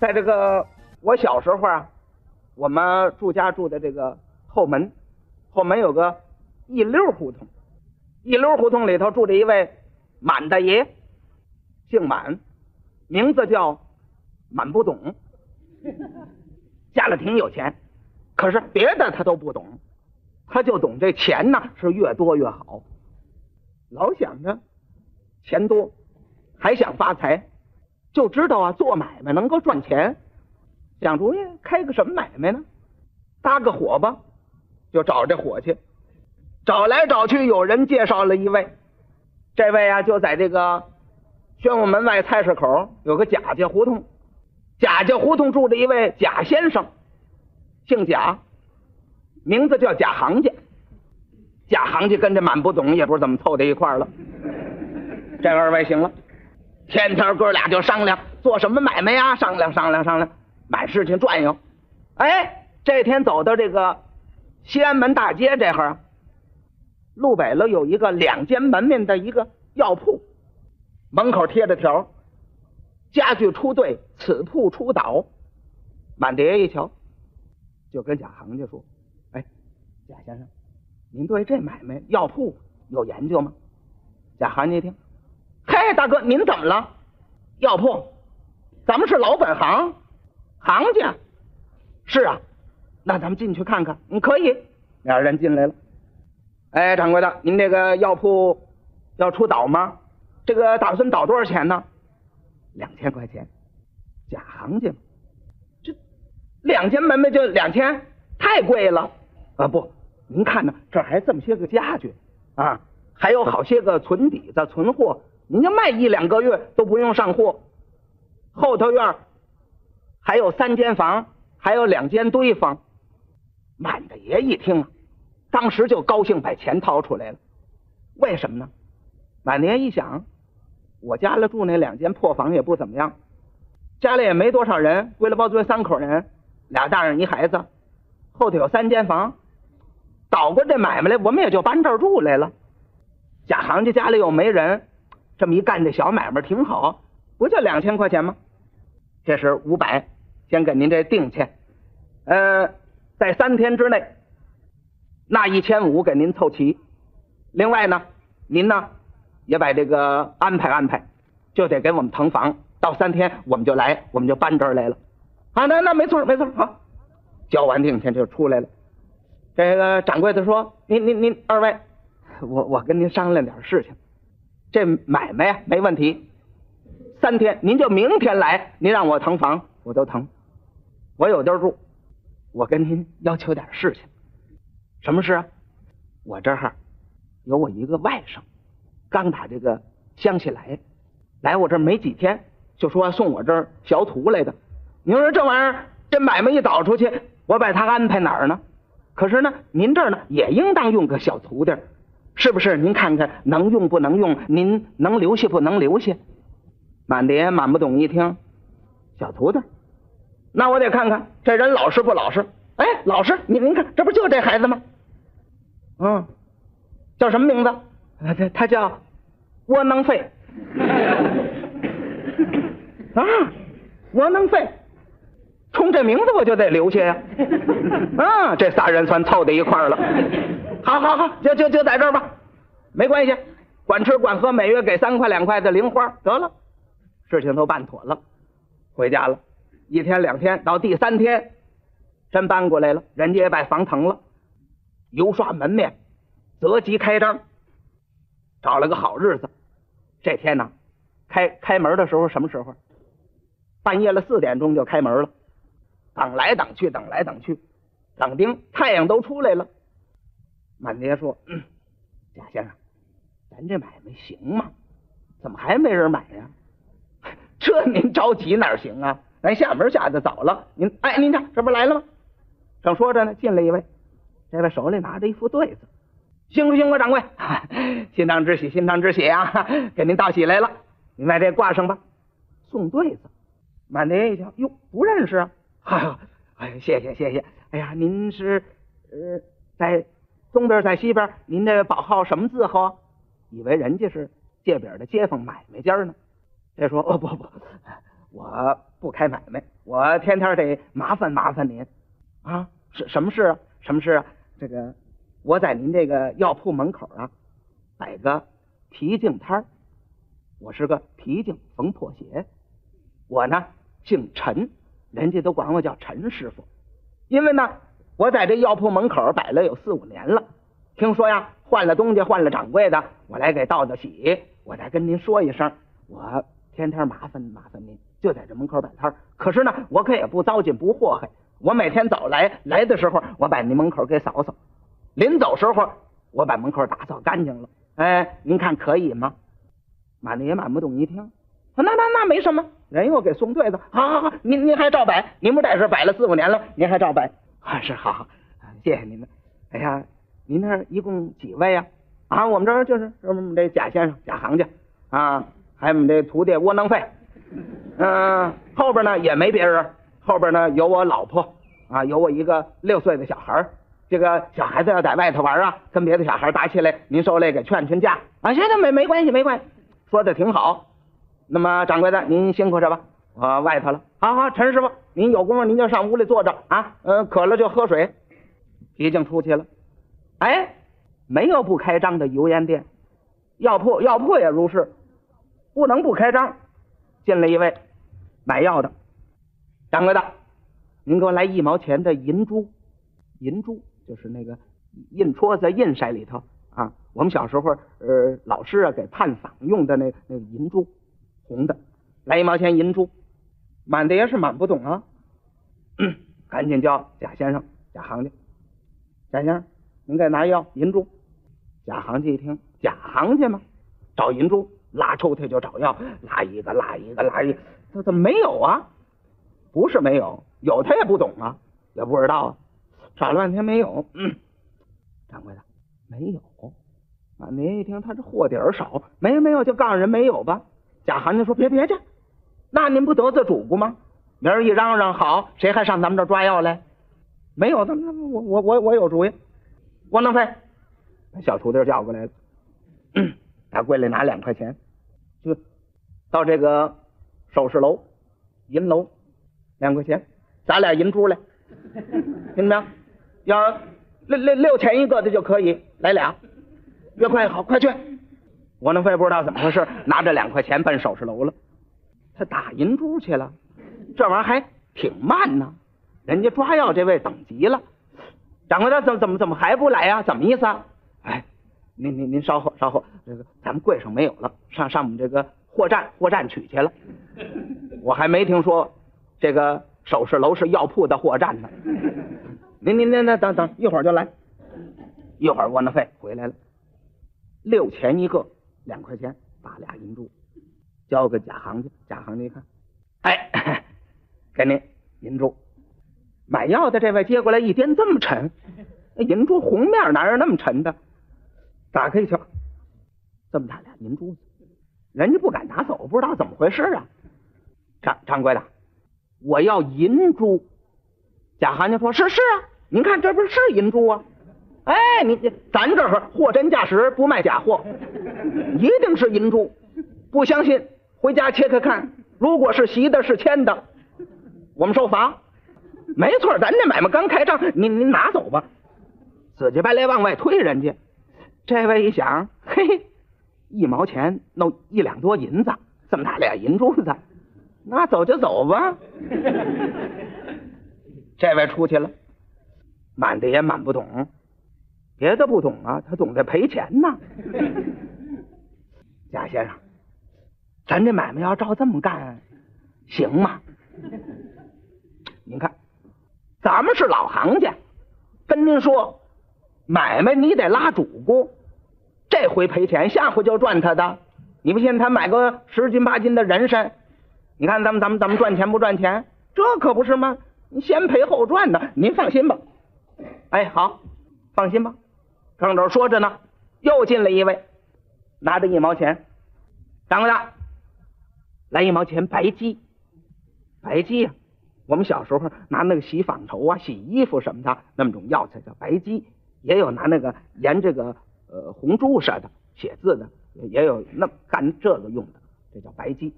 在这个我小时候啊，我们住家住的这个后门，后门有个一溜胡同，一溜胡同里头住着一位满大爷，姓满，名字叫满不懂，家里挺有钱，可是别的他都不懂，他就懂这钱呢是越多越好，老想着钱多，还想发财。就知道啊，做买卖能够赚钱，想主意开个什么买卖呢？搭个伙吧，就找这伙计，找来找去，有人介绍了一位，这位啊就在这个宣武门外菜市口有个贾家胡同，贾家胡同住着一位贾先生，姓贾，名字叫贾行家，贾行家跟这满不懂也不知道怎么凑在一块了，这二位行了。天天哥俩就商量做什么买卖呀？商量商量商量，满市去转悠。哎，这天走到这个西安门大街这哈，路北了有一个两间门面的一个药铺，门口贴着条：家具出兑，此铺出倒。满爹一瞧，就跟贾行家说：“哎，贾先生，您对这买卖药铺有研究吗？”贾行家一听。哎，大哥，您怎么了？药铺，咱们是老本行，行家。是啊，那咱们进去看看。嗯，可以。俩人进来了。哎，掌柜的，您这个药铺要出倒吗？这个打算倒多少钱呢？两千块钱。假行家这两间门面就两千，太贵了。啊，不，您看呢，这还这么些个家具啊，还有好些个存底子、存货。您就卖一两个月都不用上货，后头院还有三间房，还有两间堆房。满大爷一听，当时就高兴，把钱掏出来了。为什么呢？满大爷一想，我家里住那两间破房也不怎么样，家里也没多少人，归了包堆三口人，俩大人一孩子，后头有三间房，倒过这买卖来，我们也就搬这儿住来了。贾行家家里又没人。这么一干，这小买卖挺好，不就两千块钱吗？这是五百，先给您这定钱。呃，在三天之内，那一千五给您凑齐。另外呢，您呢也把这个安排安排，就得给我们腾房。到三天我们就来，我们就搬这儿来了。啊，那那没错没错，好，交完定钱就出来了。这个掌柜的说：“您您您二位，我我跟您商量点事情。”这买卖呀没问题，三天您就明天来，您让我腾房我都腾，我有地儿住。我跟您要求点事情，什么事啊？我这儿有我一个外甥，刚打这个乡下来，来我这儿没几天，就说送我这儿学徒来的。您说这玩意儿，这买卖一倒出去，我把他安排哪儿呢？可是呢，您这儿呢也应当用个小徒弟。是不是？您看看能用不能用？您能留下不能留下？满爹满不懂一听，小徒弟，那我得看看这人老实不老实。哎，老实！您您看，这不就这孩子吗？嗯，叫什么名字？他他叫窝囊废。啊，窝囊废，冲这名字我就得留下呀。啊，这仨人算凑在一块儿了。好好好，就就就在这儿吧，没关系，管吃管喝，每月给三块两块的零花，得了，事情都办妥了，回家了，一天两天，到第三天，真搬过来了，人家也把房腾了，油刷门面，择吉开张，找了个好日子，这天呢，开开门的时候什么时候？半夜了四点钟就开门了，等来等去，等来等去，等丁太阳都出来了。满爹说：“贾先生，咱这买卖行吗？怎么还没人买呀？这您着急哪行啊？咱下门下的早了。您哎，您看这不来了吗？正说着呢，进来一位，这位手里拿着一副对子，辛苦辛苦，掌柜，心当之喜，心当之喜啊！给您道喜来了，您把这挂上吧。送对子，满爹一瞧，哟，不认识啊！哎，谢谢谢谢。哎呀，您是呃在。”东边在西边，您这宝号什么字号？以为人家是借饼的街坊买卖家呢。这说哦不不，我不开买卖，我天天得麻烦麻烦您啊。是什么事啊？什么事啊？这个我在您这个药铺门口啊摆个皮镜摊儿，我是个皮镜缝破鞋，我呢姓陈，人家都管我叫陈师傅，因为呢我在这药铺门口摆了有四五年了，听说呀换了东家换了掌柜的，我来给道道喜，我再跟您说一声，我天天麻烦麻烦您，就在这门口摆摊。可是呢，我可也不糟践不祸害，我每天早来来的时候，我把您门口给扫扫，临走时候我把门口打扫干净了。哎，您看可以吗？满大爷满不懂一听，那那那没什么，人又给送对子，好好好，您您还照摆，您不在这摆了四五年了，您还照摆 啊？是好，谢谢您了。哎呀，您那儿一共几位呀？啊，我们这儿就是我们这贾先生贾行家啊，还有我们这徒弟窝囊废，嗯，后边呢也没别人，后边呢有我老婆啊，有我一个六岁的小孩儿。这个小孩子要在外头玩啊，跟别的小孩打起来，您受累给劝劝架啊。行，那没没关系，没关系，说的挺好。那么掌柜的，您辛苦着吧，我外头了。好好，陈师傅，您有功夫您就上屋里坐着啊，嗯，渴了就喝水。已经出去了。哎，没有不开张的油盐店，药铺药铺也如是，不能不开张。进来一位买药的，掌柜的，您给我来一毛钱的银珠，银珠。就是那个印戳在印筛里头啊，我们小时候呃老师啊给探访用的那那个银珠，红的，来一毛钱银珠，满的也是满不懂啊，赶紧叫贾先生贾行家，贾先生您给拿药银珠，贾行家一听贾行家吗？找银珠，拉抽屉就找药，拉一个拉一个拉一，他怎么没有啊？不是没有，有他也不懂啊，也不知道啊。找了半天没有，嗯，掌柜的没有啊！您一听他这货底儿少，没有没有，就告诉人没有吧。贾行家说别别去，那您不得罪主顾吗？明儿一嚷嚷好，谁还上咱们这抓药来？没有，那那我我我我有主意，窝囊废，把小徒弟叫过来了，打柜里拿两块钱，就到这个首饰楼银楼两块钱，砸俩银珠来，听着没有？要六六六钱一个的就可以，来俩，越快越好，快去！窝囊废不知道怎么回事，拿着两块钱奔首饰楼了。他打银珠去了，这玩意儿还挺慢呢。人家抓药这位等急了，掌柜的怎么怎么怎么还不来呀？怎么意思啊？哎，您您您稍后稍后，这个咱们柜上没有了，上上我们这个货站货站取去了。我还没听说这个首饰楼是药铺的货站呢。您您您那等等一会儿就来，一会儿窝囊废回来了，六钱一个，两块钱，把俩银珠交给贾行家，贾行家一看，哎，给您银珠。买药的这位接过来一掂，这么沉，银珠红面哪有那么沉的？打开一瞧，这么大俩银珠子，人家不敢拿走，不知道怎么回事啊。掌掌柜的，我要银珠。贾行家说：“是是啊，您看这不是银珠啊？哎，你咱这儿货真价实，不卖假货，一定是银珠。不相信，回家切开看。如果是席的，是签的，我们受罚。没错，咱这买卖刚开张，您您拿走吧。死乞白赖往外推人家。这位一想，嘿嘿，一毛钱弄一两多银子，这么大俩银珠子，那走就走吧。”这位出去了，满的也满不懂，别的不懂啊，他懂得赔钱呢。贾先生，咱这买卖要照这么干，行吗？您看，咱们是老行家，跟您说，买卖你得拉主顾，这回赔钱，下回就赚他的。你不信，他买个十斤八斤的人参，你看咱们咱们咱们赚钱不赚钱？这可不是吗？你先赔后赚的，您放心吧。哎，好，放心吧。正着说着呢，又进来一位，拿着一毛钱，掌柜的，来一毛钱白鸡。白鸡呀，我们小时候拿那个洗纺绸啊、洗衣服什么的那么种药材叫白鸡，也有拿那个研这个呃红珠似的写字的，也有那干这个用的，这叫白鸡。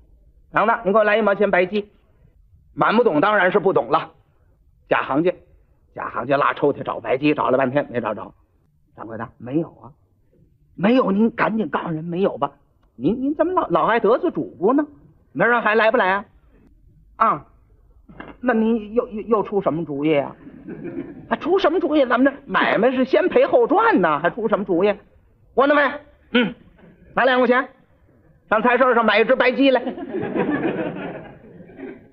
杨子，你给我来一毛钱白鸡。满不懂当然是不懂了。假行家，假行家拉抽屉找白鸡，找了半天没找着。掌柜的，没有啊，没有，您赶紧告诉人没有吧。您您怎么老老爱得罪主顾呢？明儿还来不来啊？啊，那您又又又出什么主意啊？还出什么主意？咱们这买卖是先赔后赚呢，还出什么主意？我那位，嗯，拿两块钱，上菜市上买一只白鸡来，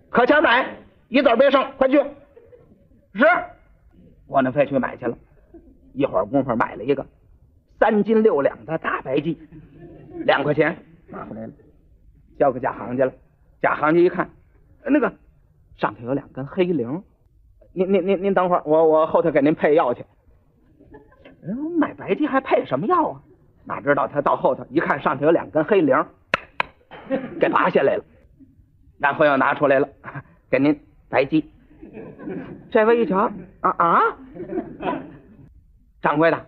可钱买，一子别剩，快去。是，我那飞去买去了，一会儿功夫买了一个三斤六两的大白鸡，两块钱拿回来了，交给假行家了。假行家一看，那个上头有两根黑绫，您您您您等会儿，我我后头给您配药去。嗯买白鸡还配什么药啊？哪知道他到后头一看，上头有两根黑绫，给拔下来了，然后又拿出来了，给您白鸡。这位一瞧，啊啊，掌柜的，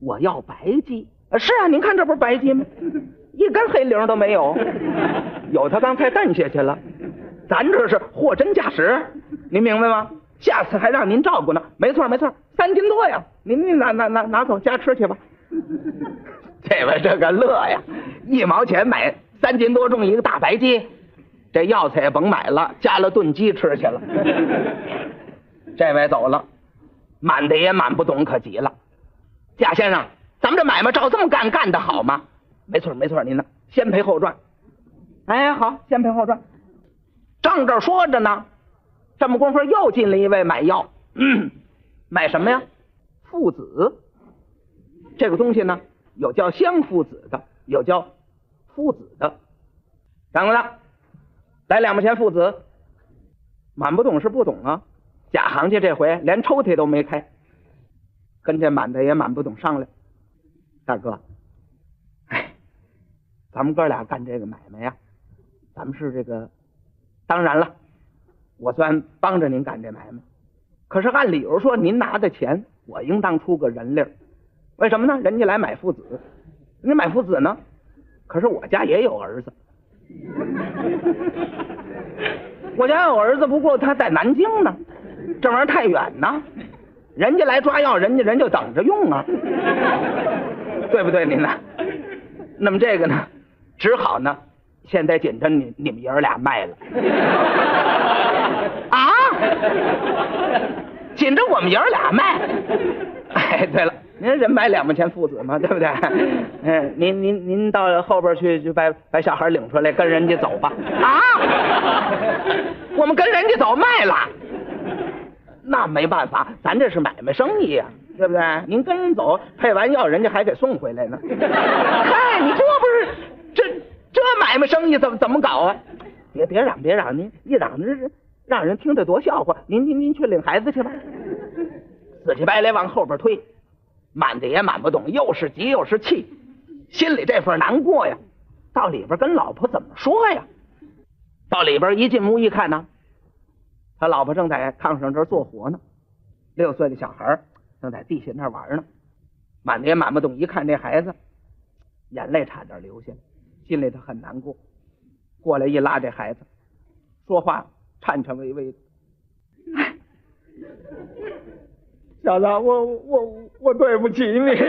我要白鸡。是啊，您看这不是白鸡吗？一根黑铃都没有，有他刚才蹬下去了。咱这是货真价实，您明白吗？下次还让您照顾呢。没错没错，三斤多呀，您您拿拿拿拿走家吃去吧。这位这个乐呀，一毛钱买三斤多重一个大白鸡。这药材也甭买了，加了炖鸡吃去了。这位走了，满的也满不懂，可急了。贾先生，咱们这买卖照这么干，干的好吗？没错，没错，您呢，先赔后赚。哎，好，先赔后赚。正这说着呢，这么功夫又进了一位买药，买什么呀？附子。这个东西呢，有叫香附子的，有叫附子的。掌柜的。来两毛钱父子，满不懂是不懂啊！假行家这回连抽屉都没开，跟这满的也满不懂商量。大哥，咱们哥俩干这个买卖呀，咱们是这个，当然了，我算帮着您干这买卖。可是按理由说，您拿的钱，我应当出个人力为什么呢？人家来买父子，你买父子呢？可是我家也有儿子。我家有儿子，不过他在南京呢，这玩意儿太远呢。人家来抓药，人家人就等着用啊，对不对？您呢？那么这个呢，只好呢，现在紧着你你们爷儿俩卖了 啊，紧着我们爷儿俩卖。哎，对了。您人买两毛钱父子嘛，对不对？嗯，您您您到后边去，就把把小孩领出来，跟人家走吧。啊，我们跟人家走卖了，那没办法，咱这是买卖生意呀，对不对？您跟人走，配完药，人家还给送回来呢。嗨，你这不是这这买卖生意怎么怎么搞啊？别别嚷别嚷，您一嚷这是让人听着多笑话。您您您去领孩子去吧，死乞白赖往后边推。满的也满不懂，又是急又是气，心里这份难过呀。到里边跟老婆怎么说呀？到里边一进屋一看呢，他老婆正在炕上这儿做活呢，六岁的小孩正在地下那玩呢。满的也满不懂，一看这孩子，眼泪差点流下来，心里头很难过。过来一拉这孩子，说话颤颤巍巍的。小子，我我我对不起你，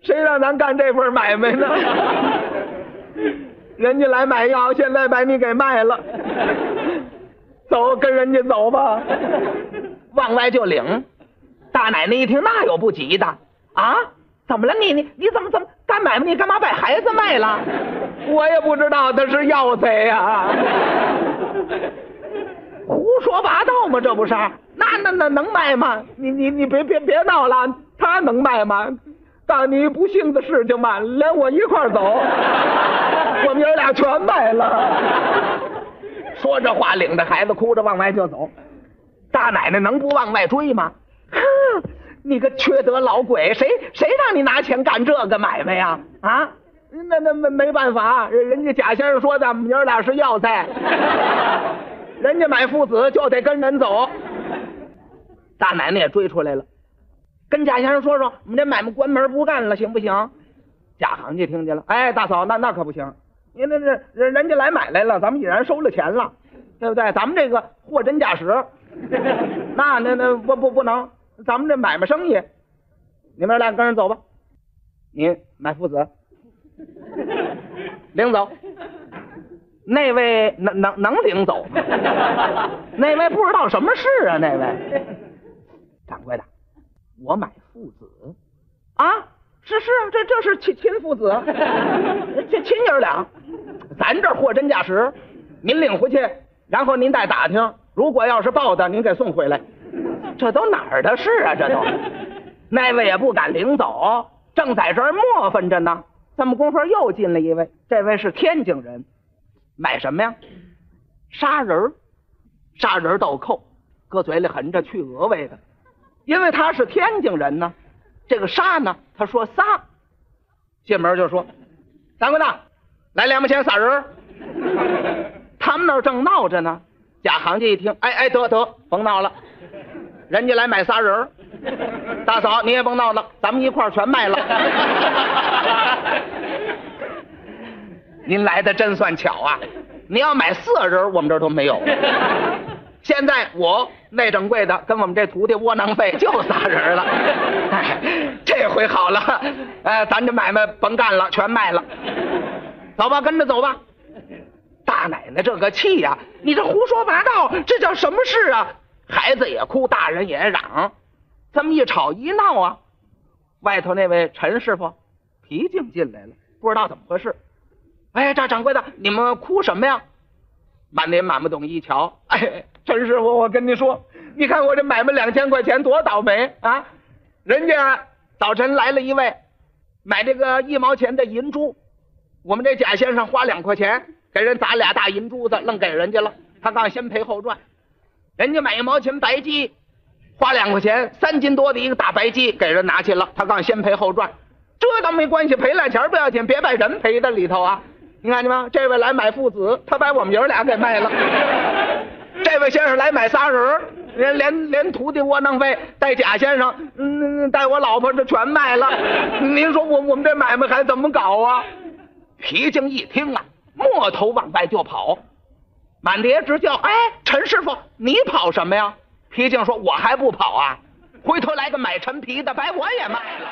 谁让咱干这份买卖呢？人家来买药，现在把你给卖了，走，跟人家走吧，往外就领。大奶奶一听，那有不急的啊？怎么了？你你你怎么怎么干买卖？你干嘛把孩子卖了？我也不知道他是要贼呀。胡说八道嘛？这不是？那那那能卖吗？你你你别别别闹了！他能卖吗？但你不幸的事情嘛，连我一块走，我们爷俩全卖了。说这话，领着孩子哭着往外就走。大奶奶能不往外追吗？你个缺德老鬼！谁谁让你拿钱干这个买卖呀？啊？那那没没办法，人家贾先生说的，我们爷俩是要菜。人家买父子就得跟人走，大奶奶也追出来了，跟贾先生说说，我们这买卖关门不干了，行不行？贾行家听见了，哎，大嫂，那那可不行，您那这人人家来买来了，咱们已然收了钱了，对不对？咱们这个货真价实，那那那不不不能，咱们这买卖生意，你们俩跟着走吧，你买父子，领走。那位能能能领走吗？那位不知道什么事啊？那位掌柜的，我买父子啊，是是，这这是亲亲父子，这亲爷俩，咱这货真价实，您领回去，然后您再打听，如果要是报的，您给送回来。这都哪儿的事啊？这都，那位也不敢领走，正在这儿磨分着呢。这么功夫又进了一位，这位是天津人。买什么呀？砂仁儿，砂仁豆蔻，搁嘴里含着去鹅味的。因为他是天津人呢，这个沙呢，他说仨，进门就说：“掌柜的，来两毛钱仨人儿。”他们那儿正闹着呢。贾行家一听，哎哎，得得，甭闹了，人家来买仨人儿。大嫂你也甭闹了，咱们一块儿全卖了。您来的真算巧啊！你要买四个人，我们这儿都没有。现在我内掌柜的跟我们这徒弟窝囊废就仨人了。哎，这回好了，哎，咱这买卖甭干了，全卖了。走吧，跟着走吧。大奶奶这个气呀！你这胡说八道，这叫什么事啊？孩子也哭，大人也嚷，这么一吵一闹啊，外头那位陈师傅皮净进来了，不知道怎么回事。哎，赵掌柜的，你们哭什么呀？满脸满不懂一瞧，哎，陈师傅，我跟你说，你看我这买卖两千块钱多倒霉啊！人家早晨来了一位买这个一毛钱的银珠，我们这贾先生花两块钱给人砸俩大银珠子，愣给人家了，他刚先赔后赚。人家买一毛钱白鸡，花两块钱三斤多的一个大白鸡给人拿去了，他刚先赔后赚。这倒没关系，赔俩钱不要紧，别把人赔在里头啊！你看见吗？这位来买父子，他把我们爷俩给卖了。这位先生来买仨人连连连徒弟窝囊废带贾先生，嗯，带我老婆这全卖了。您说我我们这买卖还怎么搞啊？皮匠一听啊，摸头往外就跑，满爹直叫：“哎，陈师傅，你跑什么呀？”皮匠说：“我还不跑啊，回头来个买陈皮的，把我也卖了。”